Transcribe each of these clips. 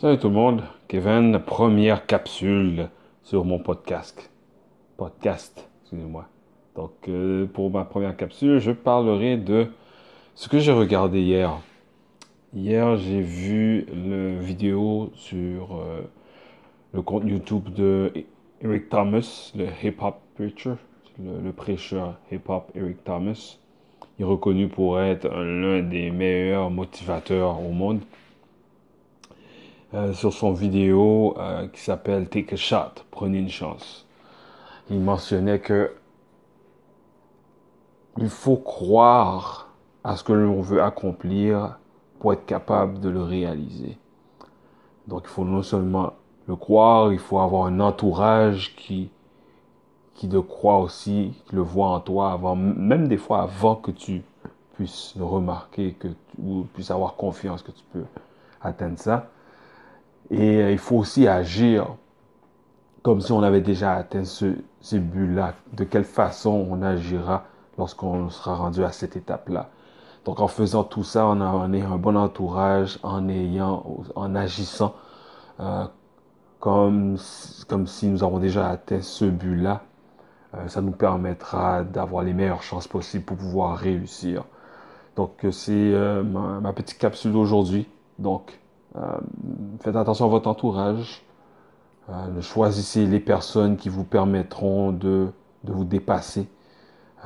Salut tout le monde, Kevin, première capsule sur mon podcast. Podcast, excusez-moi. Donc, euh, pour ma première capsule, je parlerai de ce que j'ai regardé hier. Hier, j'ai vu la vidéo sur euh, le compte YouTube de Eric Thomas, le hip-hop preacher, le, le prêcheur hip-hop Eric Thomas. Il est reconnu pour être l'un des meilleurs motivateurs au monde. Euh, sur son vidéo euh, qui s'appelle Take a Shot, prenez une chance. Il mentionnait que il faut croire à ce que l'on veut accomplir pour être capable de le réaliser. Donc il faut non seulement le croire, il faut avoir un entourage qui qui le croit aussi, qui le voit en toi avant, même des fois avant que tu puisses le remarquer, que tu, ou puisses avoir confiance que tu peux atteindre ça. Et euh, il faut aussi agir comme si on avait déjà atteint ce, ce but-là. De quelle façon on agira lorsqu'on sera rendu à cette étape-là? Donc en faisant tout ça, on a, on un bon entourage, en ayant, en agissant euh, comme, comme si nous avons déjà atteint ce but-là. Euh, ça nous permettra d'avoir les meilleures chances possibles pour pouvoir réussir. Donc c'est ma, ma, petite capsule d'aujourd'hui. Donc faites attention à votre entourage. Euh, choisissez les personnes qui vous permettront de, de vous dépasser,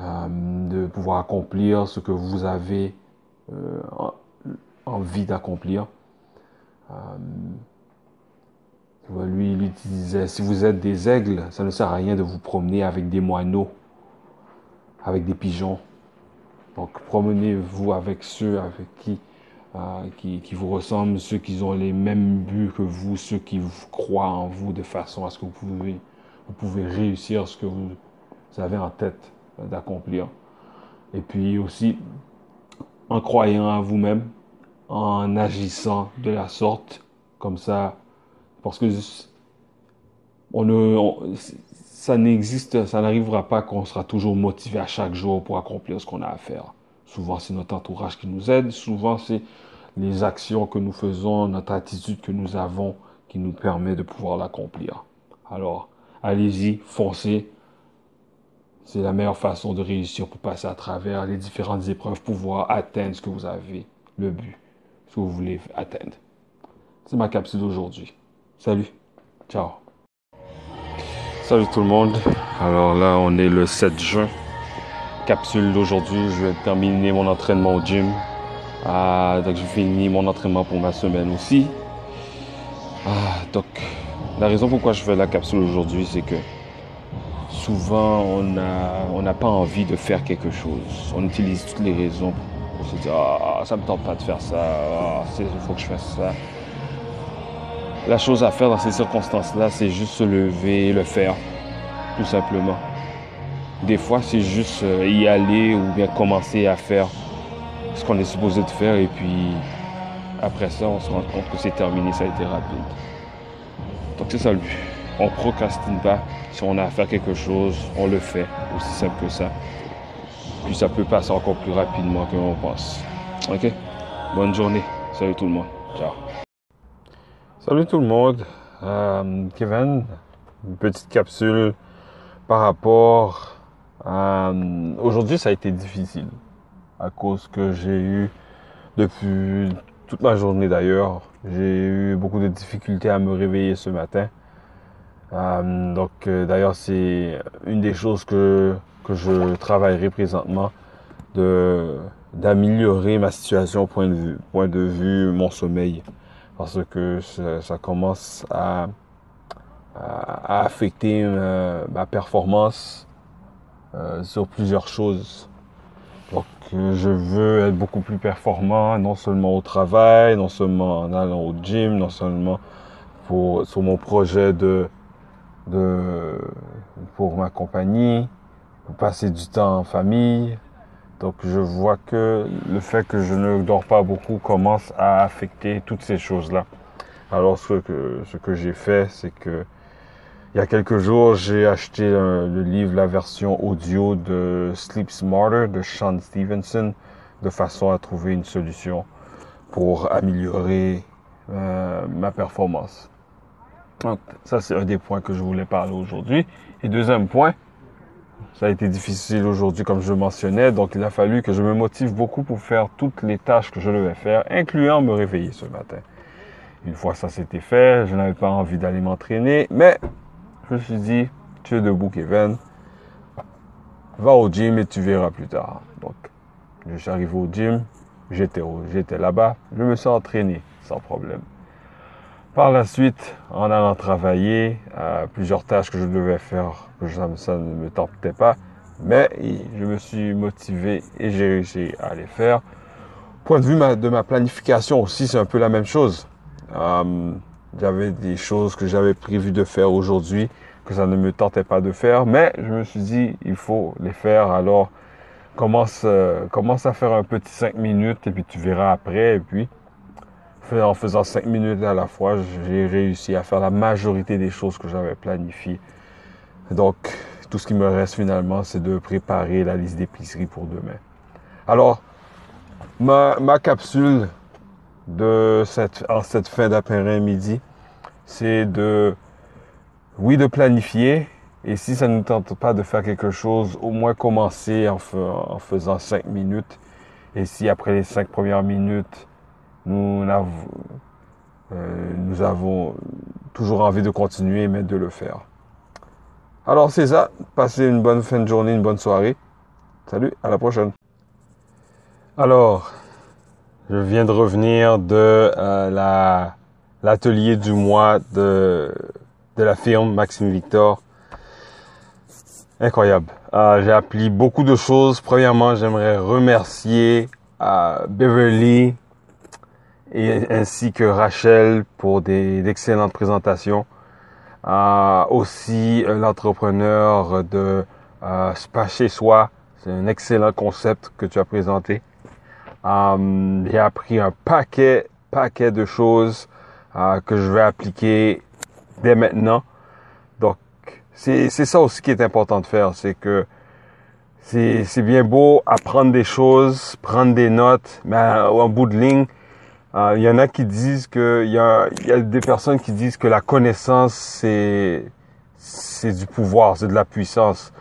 euh, de pouvoir accomplir ce que vous avez envie d'accomplir. lui, il disait, si vous êtes des aigles, ça ne sert à rien de vous promener avec des moineaux, avec des pigeons. Donc promenez-vous avec ceux avec qui euh, qui, qui, vous ressemblent, ceux qui ont les mêmes buts que vous, ceux qui croient en vous de façon à ce que vous pouvez, réussir ce que vous avez en tête d'accomplir. Et puis aussi, en croyant à vous-même, en agissant de la sorte, comme ça, parce que ça n'existe, ça n'arrivera pas qu'on sera toujours motivé à chaque jour pour accomplir ce qu'on a à faire. Souvent, c'est notre entourage qui nous aide. Souvent, c'est les actions que nous faisons, notre attitude que nous avons qui nous permet de pouvoir l'accomplir. Alors, allez-y, foncez. C'est la meilleure façon de réussir pour passer à travers les différentes épreuves, pouvoir atteindre ce que vous avez, le but, ce que vous voulez atteindre. C'est ma capsule d'aujourd'hui. Salut. Ciao. Salut tout le monde. Alors là, on est le 7 juin capsule d'aujourd'hui. Je vais terminer mon entraînement au gym. Ah, donc, je finis mon entraînement pour ma semaine aussi. Ah, donc, la raison pourquoi je fais la capsule aujourd'hui, c'est que souvent, on n'a on pas envie de faire quelque chose. On utilise toutes les raisons pour se dire Ah, ça me tente pas de faire ça. Ah, il faut que je fasse ça. La chose à faire dans ces circonstances-là, c'est juste se lever et le faire, tout simplement. Des fois, c'est juste euh, y aller ou bien commencer à faire ce qu'on est supposé de faire et puis après ça, on se rend compte que c'est terminé, ça a été rapide. Donc c'est ça le but. On procrastine pas. Si on a à faire quelque chose, on le fait. Aussi simple que ça. Puis ça peut passer encore plus rapidement que l'on pense. Ok? Bonne journée. Salut tout le monde. Ciao. Salut tout le monde. Euh, Kevin, une petite capsule par rapport euh, Aujourd'hui, ça a été difficile à cause que j'ai eu depuis toute ma journée d'ailleurs, j'ai eu beaucoup de difficultés à me réveiller ce matin. Euh, donc euh, d'ailleurs, c'est une des choses que que je travaillerai présentement d'améliorer ma situation au point de vue point de vue mon sommeil parce que ça, commence à, à, affecter ma performance euh, sur plusieurs choses. Donc, je veux être beaucoup plus performant, non seulement au travail, non seulement en allant au gym, non seulement pour, sur mon projet de, de, pour ma compagnie, pour passer du temps en famille. Donc, je vois que le fait que je ne dors pas beaucoup commence à affecter toutes ces choses-là. Alors, ce que, ce que j'ai fait, c'est que il y a quelques jours, j'ai acheté euh, le livre, la version audio de Sleep Smarter de Sean Stevenson, de façon à trouver une solution pour améliorer euh, ma performance. Donc, ça, c'est un des points que je voulais parler aujourd'hui. Et deuxième point, ça a été difficile aujourd'hui, comme je mentionnais. Donc, il a fallu que je me motive beaucoup pour faire toutes les tâches que je devais faire, incluant me réveiller ce matin. Une fois ça s'était fait, je n'avais pas envie d'aller m'entraîner, mais je me suis dit, tu es debout, Kevin. Va au gym et tu verras plus tard. Donc, je suis arrivé au gym, j'étais, j'étais là-bas, je me suis entraîné sans problème. Par la suite, en allant travailler, plusieurs tâches que je devais faire, ça, ça ne me tentait pas, mais je me suis motivé et j'ai réussi à les faire. Point de vue de ma planification aussi, c'est un peu la même chose. Euh, j'avais des choses que j'avais prévu de faire aujourd'hui que ça ne me tentait pas de faire, mais je me suis dit, il faut les faire. Alors, commence, euh, commence à faire un petit 5 minutes et puis tu verras après. Et puis, en faisant 5 minutes à la fois, j'ai réussi à faire la majorité des choses que j'avais planifiées. Donc, tout ce qui me reste finalement, c'est de préparer la liste d'épicerie pour demain. Alors, ma, ma capsule de cette, en cette fin d'après-midi, c'est de, oui, de planifier. Et si ça ne nous tente pas de faire quelque chose, au moins commencer en, faisant 5 minutes. Et si après les 5 premières minutes, nous, euh, nous avons toujours envie de continuer, mais de le faire. Alors c'est ça. Passez une bonne fin de journée, une bonne soirée. Salut, à la prochaine. Alors, je viens de revenir de euh, la l'atelier du mois de de la firme Maxime Victor. Incroyable. Euh, j'ai appris beaucoup de choses. Premièrement, j'aimerais remercier Beverly, et ainsi que Rachel pour des d'excellentes présentations. Euh, aussi euh, l'entrepreneur de euh, Spa chez soi, c'est un excellent concept que tu as présenté. Euh, j'ai appris un paquet paquet de choses que je vais appliquer dès maintenant. Donc c'est ça aussi qui est important de faire, c'est que c'est bien beau apprendre des choses, prendre des notes, mais en bout de ligne euh, il y en a qui disent que il y a, y a des personnes qui disent que la connaissance c'est c'est du pouvoir, c'est de la puissance.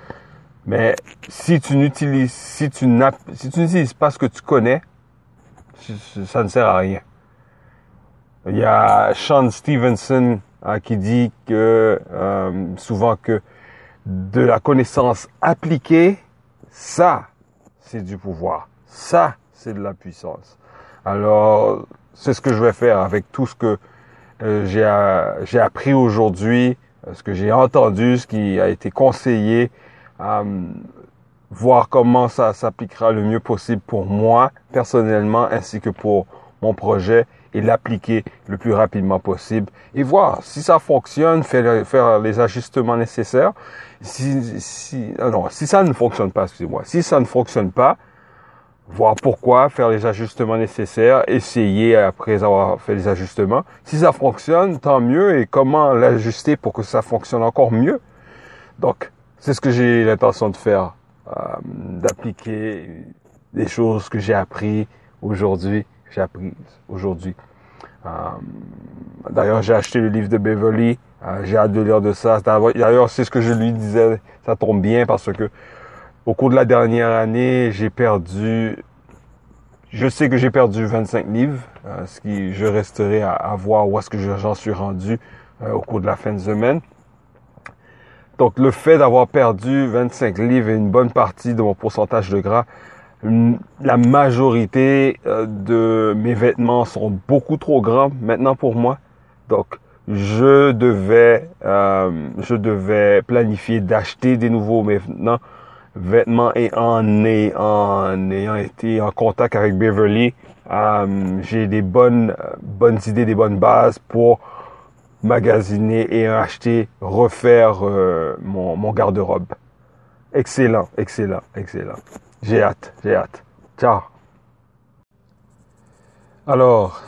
Mais si tu n'utilises si tu si tu n'utilises pas ce que tu connais, ça ne sert à rien. Il y a Sean Stevenson hein, qui dit euh, souvent que de la connaissance appliquée, ça c'est du pouvoir, ça c'est de la puissance. Alors c'est ce que je vais faire avec tout ce que euh, j'ai appris aujourd'hui, ce que j'ai entendu, ce qui a été conseillé, euh, voir comment ça s'appliquera le mieux possible pour moi personnellement ainsi que pour mon projet et l'appliquer le plus rapidement possible et voir si ça fonctionne, faire, faire les ajustements nécessaires. Si, si, non, si ça ne fonctionne pas, excusez-moi, si ça ne fonctionne pas, voir pourquoi, faire les ajustements nécessaires, essayer après avoir fait les ajustements. Si ça fonctionne, tant mieux, et comment l'ajuster pour que ça fonctionne encore mieux. Donc, c'est ce que j'ai l'intention de faire, d'appliquer des choses que j'ai appris aujourd'hui, j'ai appris aujourd'hui. Euh, d'ailleurs, j'ai acheté le livre de Beverly, euh, j'ai hâte de lire de ça. D'ailleurs, c'est ce que je lui disais, ça tombe bien parce que au cours de la dernière année, j'ai perdu, je sais que j'ai perdu 25 livres, euh, ce qui, je resterai à, voir où est-ce que j'en suis rendu euh, au cours de la fin de semaine. Donc, le fait d'avoir perdu 25 livres et une bonne partie de mon pourcentage de gras, la majorité euh, de mes vêtements sont beaucoup trop grands maintenant pour moi. Donc, je devais, je devais planifier d'acheter des nouveaux vêtements vêtements et en, en ayant été en contact avec Beverly, euh, j'ai des bonnes, bonnes idées, des bonnes bases pour magasiner et acheter, refaire euh, mon, mon garde-robe. Excellent, excellent, excellent. J'ai hâte, j'ai hâte. Ciao. Alors,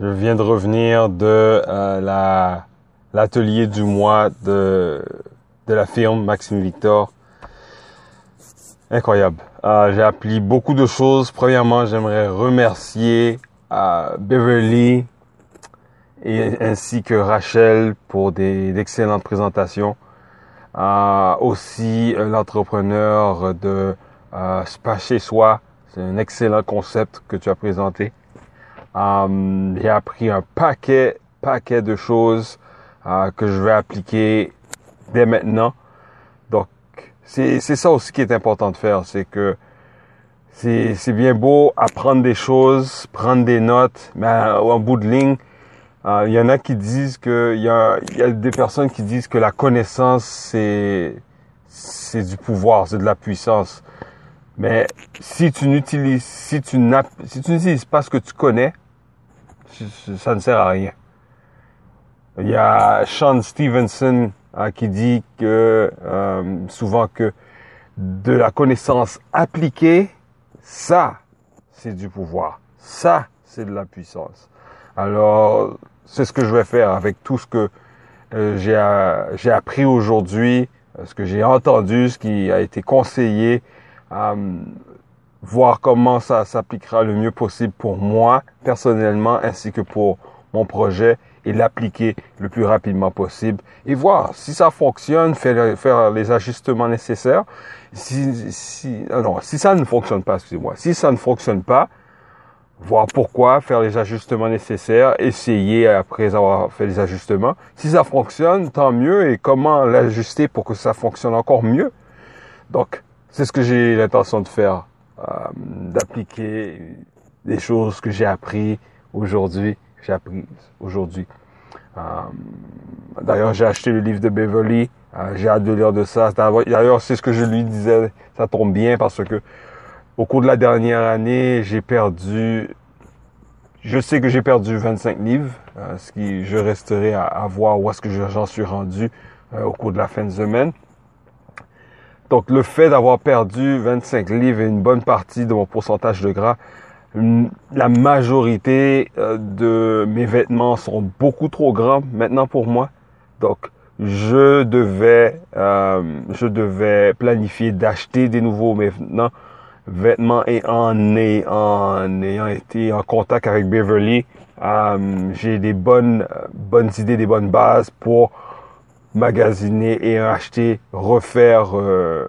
je viens de revenir de euh, la l'atelier du mois de de la firme Maxime Victor Incroyable. Euh, j'ai appris beaucoup de choses. Premièrement, j'aimerais remercier euh, Beverly et ainsi que Rachel pour des d'excellentes présentations. Euh, aussi l'entrepreneur de euh, Spa chez soi, c'est un excellent concept que tu as présenté. Euh, j'ai appris un paquet, paquet de choses euh, que je vais appliquer dès maintenant. Donc, c'est ça aussi qui est important de faire, c'est que c'est bien beau apprendre des choses, prendre des notes, mais en bout de ligne, euh, il y en a qui disent que il y a, y a des personnes qui disent que la connaissance c'est c'est du pouvoir, c'est de la puissance. Mais si tu n'utilises si tu si tu n'utilises pas ce que tu connais, ça ne sert à rien. Il y a Sean Stevenson hein, qui dit que euh, souvent que de la connaissance appliquée, ça, c'est du pouvoir. Ça, c'est de la puissance. Alors, c'est ce que je vais faire avec tout ce que euh, j'ai appris aujourd'hui, euh, ce que j'ai entendu, ce qui a été conseillé, voir comment ça s'appliquera le mieux possible pour moi personnellement ainsi que pour mon projet et l'appliquer le plus rapidement possible et voir si ça fonctionne, faire, faire les ajustements nécessaires. Si, si, ah ça ne fonctionne pas, excusez-moi, si ça ne fonctionne pas, voir pourquoi, faire les ajustements nécessaires, essayer après avoir fait les ajustements. Si ça fonctionne, tant mieux et comment l'ajuster pour que ça fonctionne encore mieux. Donc, c'est ce que j'ai l'intention de faire, euh, d'appliquer des choses que j'ai appris aujourd'hui j'ai appris aujourd'hui. Euh, d'ailleurs, j'ai acheté le livre de Beverly. Euh, j'ai hâte de lire de ça. D'ailleurs, c'est ce que je lui disais. Ça tombe bien parce que au cours de la dernière année, j'ai perdu. Je sais que j'ai perdu 25 livres, euh, ce qui je resterai à, voir où est-ce que j'en suis rendu au cours de la fin de semaine. Donc, le fait d'avoir perdu 25 livres et une bonne partie de mon pourcentage de gras, la majorité euh, de mes vêtements sont beaucoup trop grands maintenant pour moi. Donc, je devais, euh, je devais planifier d'acheter des nouveaux vêtements, vêtements et en, en ayant été en contact avec Beverly, euh, j'ai des bonnes, bonnes idées, des bonnes bases pour magasiner et acheter, refaire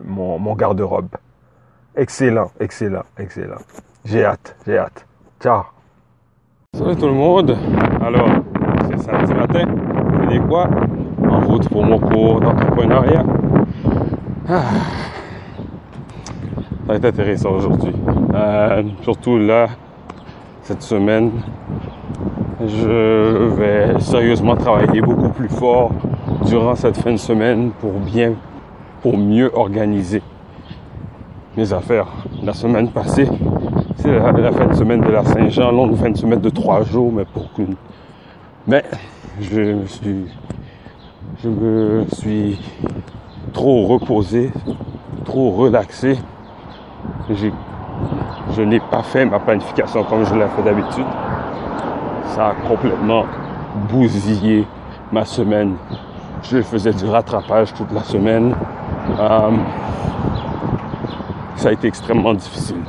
mon, mon garde-robe. Excellent, excellent, excellent. J'ai hâte, j'ai hâte. Ciao. Salut tout le monde. Alors, c'est samedi matin. Vous quoi? En route pour mon cours d'entrepreneuriat. Ça va être intéressant aujourd'hui. Euh, surtout là, cette semaine, je vais sérieusement travailler beaucoup plus fort durant cette fin de semaine pour bien, pour mieux organiser mes affaires. La semaine passée, c'est la, fin de semaine de la Saint-Jean, longue fin de semaine de trois jours, mais pour qu'une. Mais je me suis. Je me suis trop reposé, trop relaxé. Je n'ai pas fait ma planification comme je l'ai fait d'habitude. Ça a complètement bousillé ma semaine. Je faisais du rattrapage toute la semaine. Euh, ça a été extrêmement difficile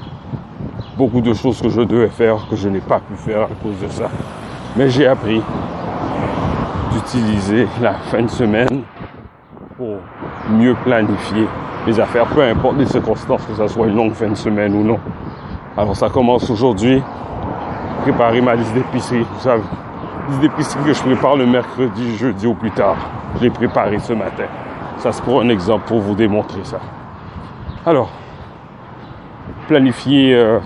beaucoup de choses que je devais faire que je n'ai pas pu faire à cause de ça. Mais j'ai appris d'utiliser la fin de semaine pour mieux planifier les affaires, peu importe les circonstances, que ce soit une longue fin de semaine ou non. Alors ça commence aujourd'hui. Préparer ma liste d'épicerie. Vous savez, liste d'épicerie que je prépare le mercredi, jeudi ou plus tard. Je l'ai préparée ce matin. Ça c'est pour un exemple pour vous démontrer ça. Alors, planifier euh,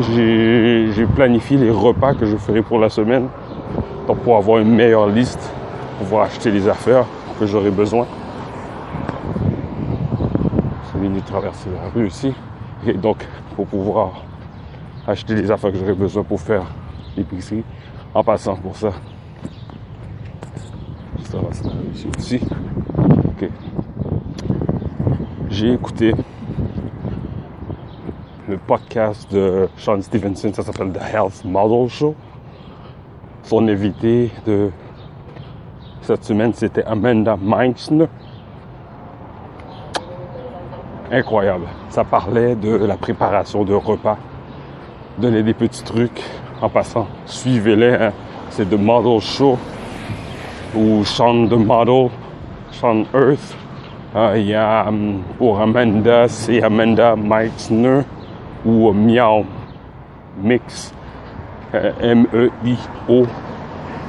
j'ai planifié les repas que je ferai pour la semaine pour avoir une meilleure liste, pour pouvoir acheter les affaires que j'aurai besoin. Venu traverser la rue ici. Et donc, pour pouvoir acheter les affaires que j'aurai besoin pour faire l'épicerie, en passant pour ça, je la rue ici aussi. J'ai écouté le podcast de Sean Stevenson, ça s'appelle The Health Model Show. Son invité de cette semaine, c'était Amanda Meinsner. Incroyable. Ça parlait de la préparation de repas. Donner des petits trucs en passant. Suivez-les. Hein. c'est The Model Show ou Sean the Model, Sean Earth. Euh, Il y a hum, pour Amanda, c'est Amanda Meixner ou Miao Mix. Euh, M-E-I-O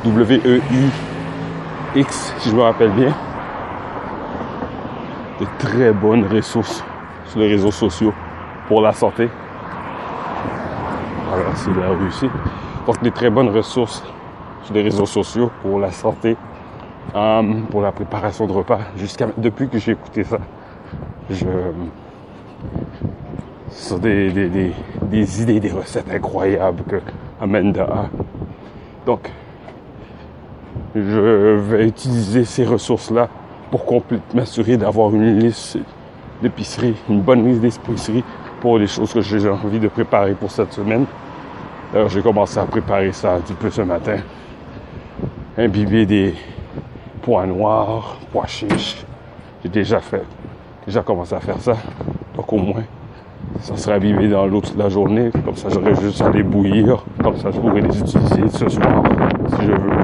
W-E-I-X, si je me rappelle bien. De très bonnes ressources sur les réseaux sociaux pour la santé. Voilà, c'est la Russie. Donc, des très bonnes ressources sur les réseaux sociaux pour la santé, euh, pour la préparation de repas. Depuis que j'ai écouté ça, je ce sont des, des idées, des recettes incroyables que Amanda a. Donc, je vais utiliser ces ressources-là pour m'assurer d'avoir une liste d'épicerie, une bonne liste d'épicerie pour les choses que j'ai envie de préparer pour cette semaine. D'ailleurs, j'ai commencé à préparer ça petit peu ce matin. Imbiber des pois noirs, pois chiches. J'ai déjà fait, déjà commencé à faire ça. Donc au moins, ça sera imbibé dans l'eau toute la journée. Comme ça, j'aurais juste à les bouillir. Comme ça, je pourrais les utiliser ce soir si je veux.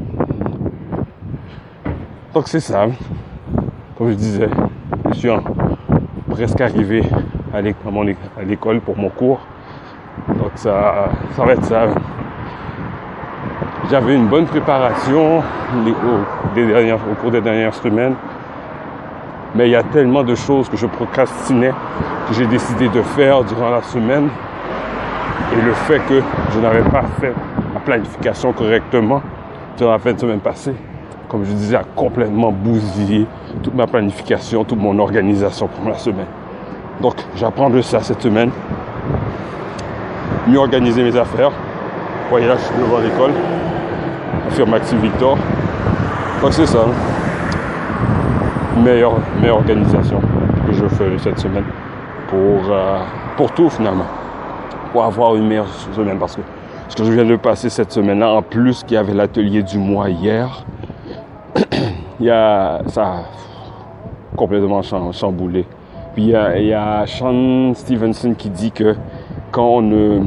Donc c'est ça. Comme je disais, je suis presque arrivé à l'école pour mon cours. Donc ça, ça va être ça. J'avais une bonne préparation au, cours des dernières semaines. Mais il y a tellement de choses que je procrastinais que j'ai décidé de faire durant la semaine. Et le fait que je n'avais pas fait ma planification correctement durant la fin de semaine passée, comme je disais, a complètement bousillé toute ma planification, toute mon organisation pour la semaine. Donc, j'apprends de ça cette semaine. Mieux organiser mes affaires. Voyez là, je suis devant l'école. La firme Maxime Victor. Donc, c'est ça. Meilleure, meilleure organisation que je ferai cette semaine pour, euh, pour tout finalement. Pour avoir une meilleure semaine. Parce que ce que je viens de passer cette semaine-là, en plus qu'il y avait l'atelier du mois hier, y a ça complètement cham- chamboulé. Puis il y a, il y Sean Stevenson qui dit que quand on ne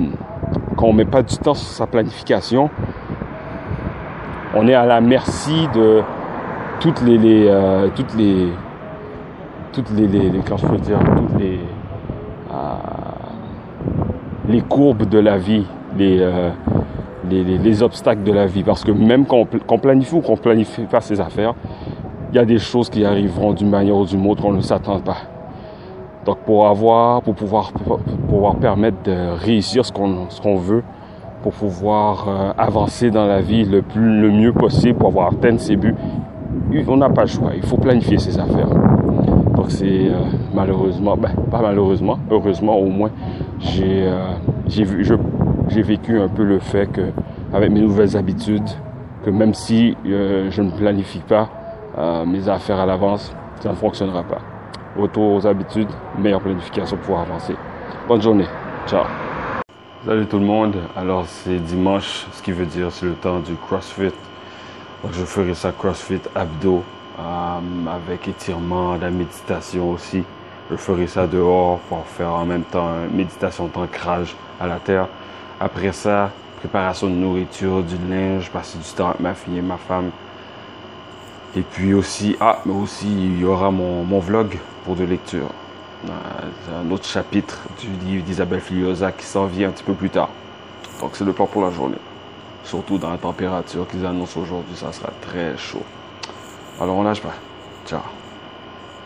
quand on met pas du temps sur sa planification, on est à la merci de toutes les, euh, toutes les toutes les, les, dire toutes les euh, les courbes de la vie, les, euh, les, les- les obstacles de la vie. Parce que même quand on, planifie ou qu'on planifie pas ses affaires, il y a des choses qui arriveront d'une manière ou d'une autre qu'on ne s'attend pas. Donc pour avoir, pour pouvoir, pouvoir permettre de réussir ce qu'on, ce qu'on veut, pour pouvoir euh, avancer dans la vie le plus, le mieux possible, pour avoir atteint ses buts, on n'a pas le choix. Il faut planifier ses affaires. Donc c'est euh, malheureusement, ben, pas malheureusement, heureusement au moins, j'ai euh, j'ai vu, je- j'ai vécu un peu le fait que avec mes nouvelles habitudes, que même si euh, je ne planifie pas euh, mes affaires à l'avance, ça ne fonctionnera pas. Retour aux habitudes, meilleure planification pour pouvoir avancer. Bonne journée. Ciao. Salut tout le monde. Alors c'est dimanche, ce qui veut dire c'est le temps du CrossFit. Donc je ferai ça CrossFit abdos euh, avec étirement, la méditation aussi. Je ferai ça dehors pour faire en même temps une méditation d'ancrage à la terre. Après ça, préparation de nourriture, du linge, passer du temps avec ma fille et ma femme. Et puis aussi, ah, mais aussi il y aura mon, vlog pour de lecture. C'est un autre chapitre du livre d'Isabelle Filiosa qui s'en vient un petit peu plus tard. Donc c'est le plan pour la journée. Surtout dans la température qu'ils annoncent aujourd'hui, ça sera très chaud. Alors on lâche pas. Ciao.